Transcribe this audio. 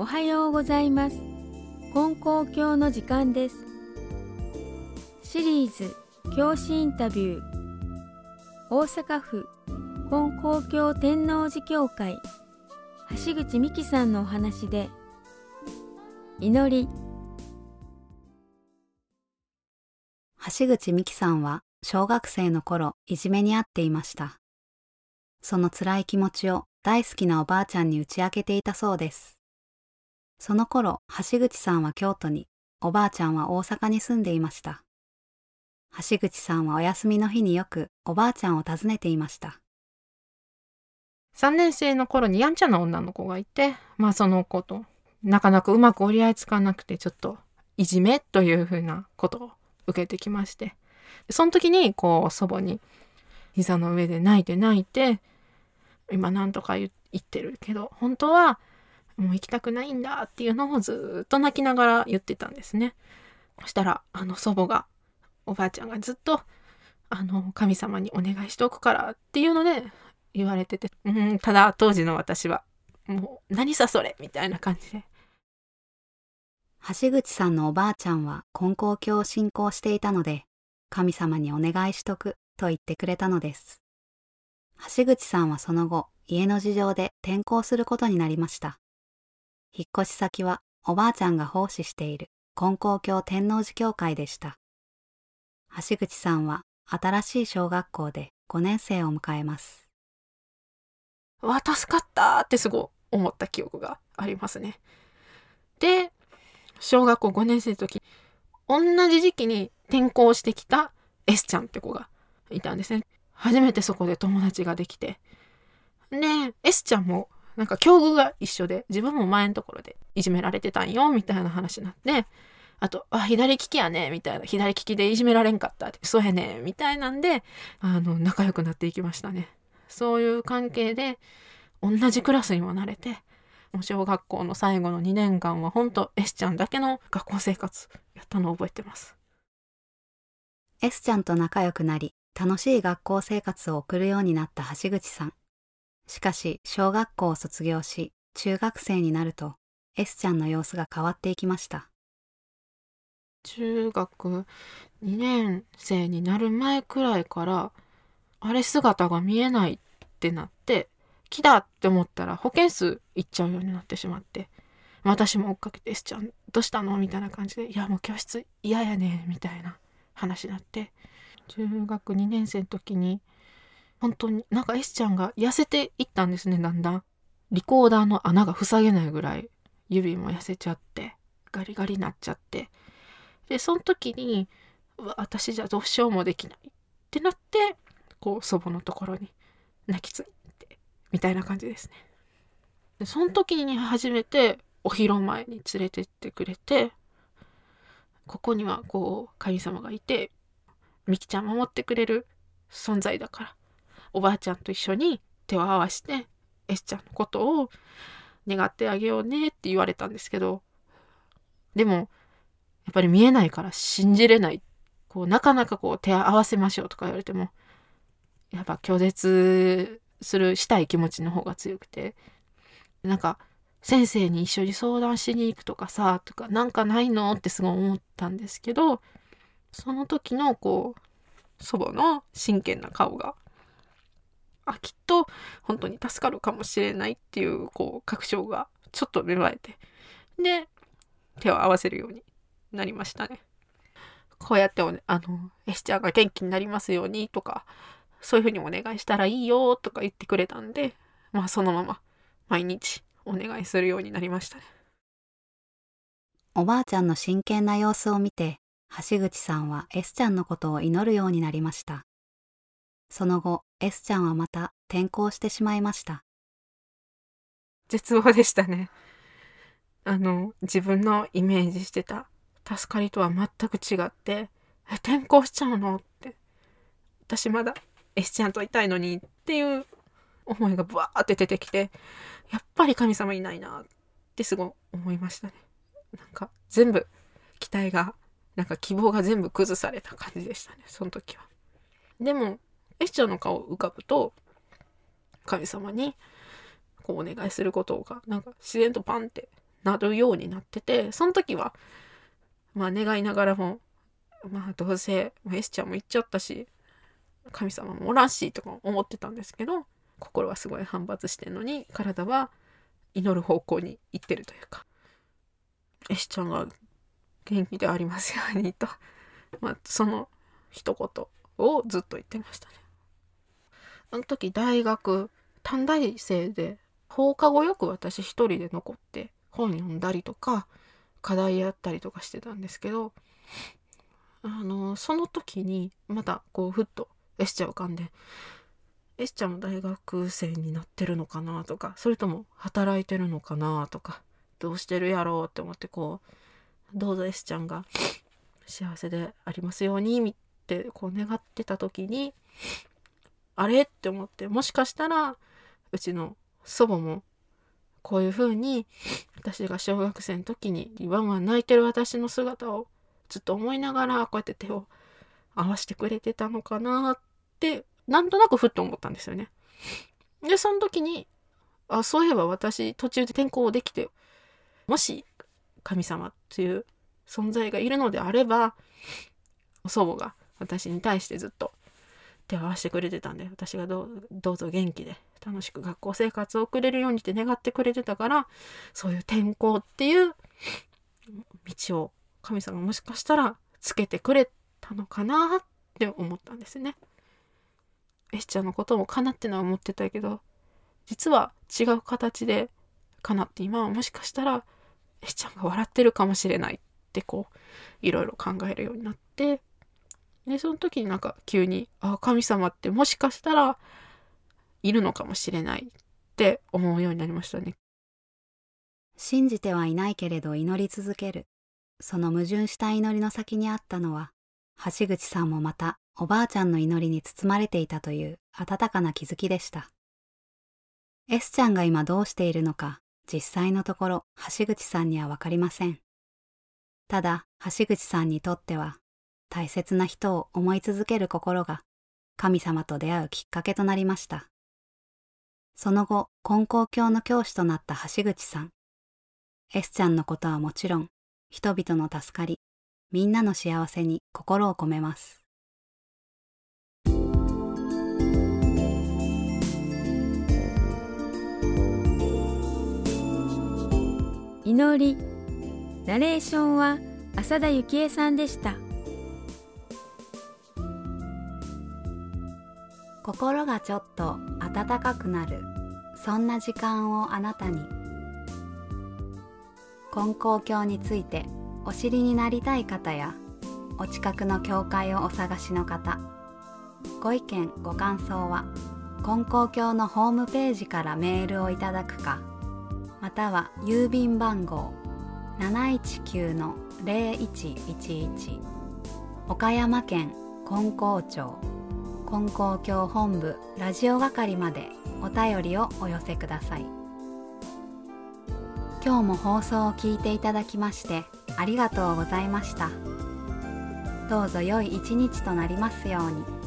おはようございます。金光教の時間です。シリーズ教師インタビュー。大阪府金光教天王寺教会。橋口美希さんのお話で。祈り。橋口美希さんは小学生の頃いじめにあっていました。その辛い気持ちを大好きなおばあちゃんに打ち明けていたそうです。その頃、橋口さんは京都に、おばあちゃんは大阪に住んでいました。橋口さんはお休みの日によくおばあちゃんを訪ねていました。3年生の頃にやんちゃな女の子がいて、まあその子となかなかうまく折り合いつかなくてちょっといじめというふうなことを受けてきまして、その時にこう祖母に膝の上で泣いて泣いて、今なんとか言ってるけど、本当はもう行きたくないんだっていうのをずっと泣きながら言ってたんですね。そしたら、あの祖母が、おばあちゃんがずっと、あの、神様にお願いしておくからっていうので言われてて、うん、ただ当時の私は、もう、何さそれみたいな感じで。橋口さんのおばあちゃんは金光教を信仰していたので、神様にお願いしとくと言ってくれたのです。橋口さんはその後、家の事情で転校することになりました。引っ越し先はおばあちゃんが奉仕している金光教天王寺教会でした。橋口さんは新しい小学校で5年生を迎えます。わ、助かったってすごい思った記憶がありますね。で、小学校5年生の時、同じ時期に転校してきた S ちゃんって子がいたんですね。初めてそこで友達ができて。で、S ちゃんもなんか境遇が一緒で、自分も前のところでいじめられてたんよ、みたいな話になって、あと、あ、左利きやね、みたいな、左利きでいじめられんかったって、そやね、みたいなんで、あの、仲良くなっていきましたね。そういう関係で、同じクラスにもなれて、もう小学校の最後の2年間は本当 S ちゃんだけの学校生活やったのを覚えてます。S ちゃんと仲良くなり、楽しい学校生活を送るようになった橋口さん。しかし、小学校を卒業し、中学生になると、S ちゃんの様子が変わっていきました。中学2年生になる前くらいから、あれ姿が見えないってなって、木だって思ったら保健室行っちゃうようになってしまって、私も追っかけて S ちゃんどうしたのみたいな感じで、いやもう教室嫌やねみたいな話になって、中学2年生の時に本当になんか S ちゃんが痩せていったんですねだんだん。リコーダーの穴が塞げないぐらい指も痩せちゃってガリガリになっちゃって。でその時に私じゃどうしようもできないってなってこう祖母のところに泣きついてみたいな感じですね。でその時に初めてお披露前に連れてってくれてここにはこう神様がいてみきちゃん守ってくれる存在だからおばあちゃんと一緒に手を合わして S ちゃんのことを願ってあげようねって言われたんですけどでもやっぱり見えないから信じれない。こうなかなかこう手を合わせましょうとか言われてもやっぱ拒絶するしたい気持ちの方が強くてなんか先生に一緒に相談しに行くとかさとかなんかないのってすごい思ったんですけどその時のこう祖母の真剣な顔があきっと本当に助かるかもしれないっていうこう確証がちょっと芽生えてで手を合わせるようになりましたね。こうやってあのエスちゃんが元気になりますようにとかそういうふうにお願いしたらいいよとか言ってくれたんでまあそのまま毎日お願いするようになりましたね。おばあちゃんの真剣な様子を見て橋口さんは S ちゃんのことを祈るようになりました。その後、S ちゃんはまた転校してしまいました。絶望でしたね。あの、自分のイメージしてた助かりとは全く違って、え、転校しちゃうのって。私まだ S ちゃんといたいのにっていう思いがブワーって出てきて、やっぱり神様いないなってすごい思いましたね。なんか全部期待が、なんか希望が全部崩された感じでしたね、その時は。でも、エスちゃんの顔を浮かぶと神様にこうお願いすることがなんか自然とパンってなるようになっててその時はまあ願いながらもまあどうせ S ちゃんも行っちゃったし神様もおらんしとか思ってたんですけど心はすごい反発してんのに体は祈る方向に行ってるというか S ちゃんが元気でありますようにと、まあ、その一言をずっと言ってましたね。あの時大学短大生で放課後よく私一人で残って本読んだりとか課題やったりとかしてたんですけどあのその時にまたこうふっとエスちゃん浮かんでエスちゃんも大学生になってるのかなとかそれとも働いてるのかなとかどうしてるやろうって思ってこうどうぞ S ちゃんが幸せでありますようにってこう願ってた時にあれ？って思ってもしかしたらうちの祖母もこういう風に私が小学生の時にワンワン泣いてる私の姿をずっと思いながらこうやって手を合わせてくれてたのかなってなんとなくふっと思ったんですよね。でその時にあそういえば私途中で転校できてもし神様っていう存在がいるのであれば祖母が私に対してずっと手を合わせてくれてたんで私がどうぞ元気で楽しく学校生活を送れるようにって願ってくれてたからそういう転校っていう道を神様もしかしたらつけてくれたのかなって思ったんですね。エスちゃんのこともかなってのは思ってたけど実は違う形でかなって今はもしかしたらえちゃんが笑ってるかもしれないってこういろいろ考えるようになってでその時になんか急にあ神様ってもしかしたらいるのかもしれないって思うようになりましたね。信じてはいないけれど祈り続けるその矛盾した祈りの先にあったのは橋口さんもまたおばあちゃんの祈りに包まれていたという温かな気づきでした。S ちゃんが今どうしているのか実際のところ橋口さんにはわかりません。ただ橋口さんにとっては大切な人を思い続ける心が神様と出会うきっかけとなりました。その後、根高教の教師となった橋口さん。S ちゃんのことはもちろん、人々の助かり、みんなの幸せに心を込めます。祈りナレーションは浅田幸恵さんでした心がちょっと温かくなる。そんな時間をあなたに。根高教についてお知りになりたい方やお近くの教会をお探しの方ご意見ご感想は根高教のホームページからメールをいただくかまたは郵便番号719-0111岡山県金光町。金光教本部ラジオ係までお便りをお寄せください今日も放送を聞いていただきましてありがとうございましたどうぞ良い一日となりますように。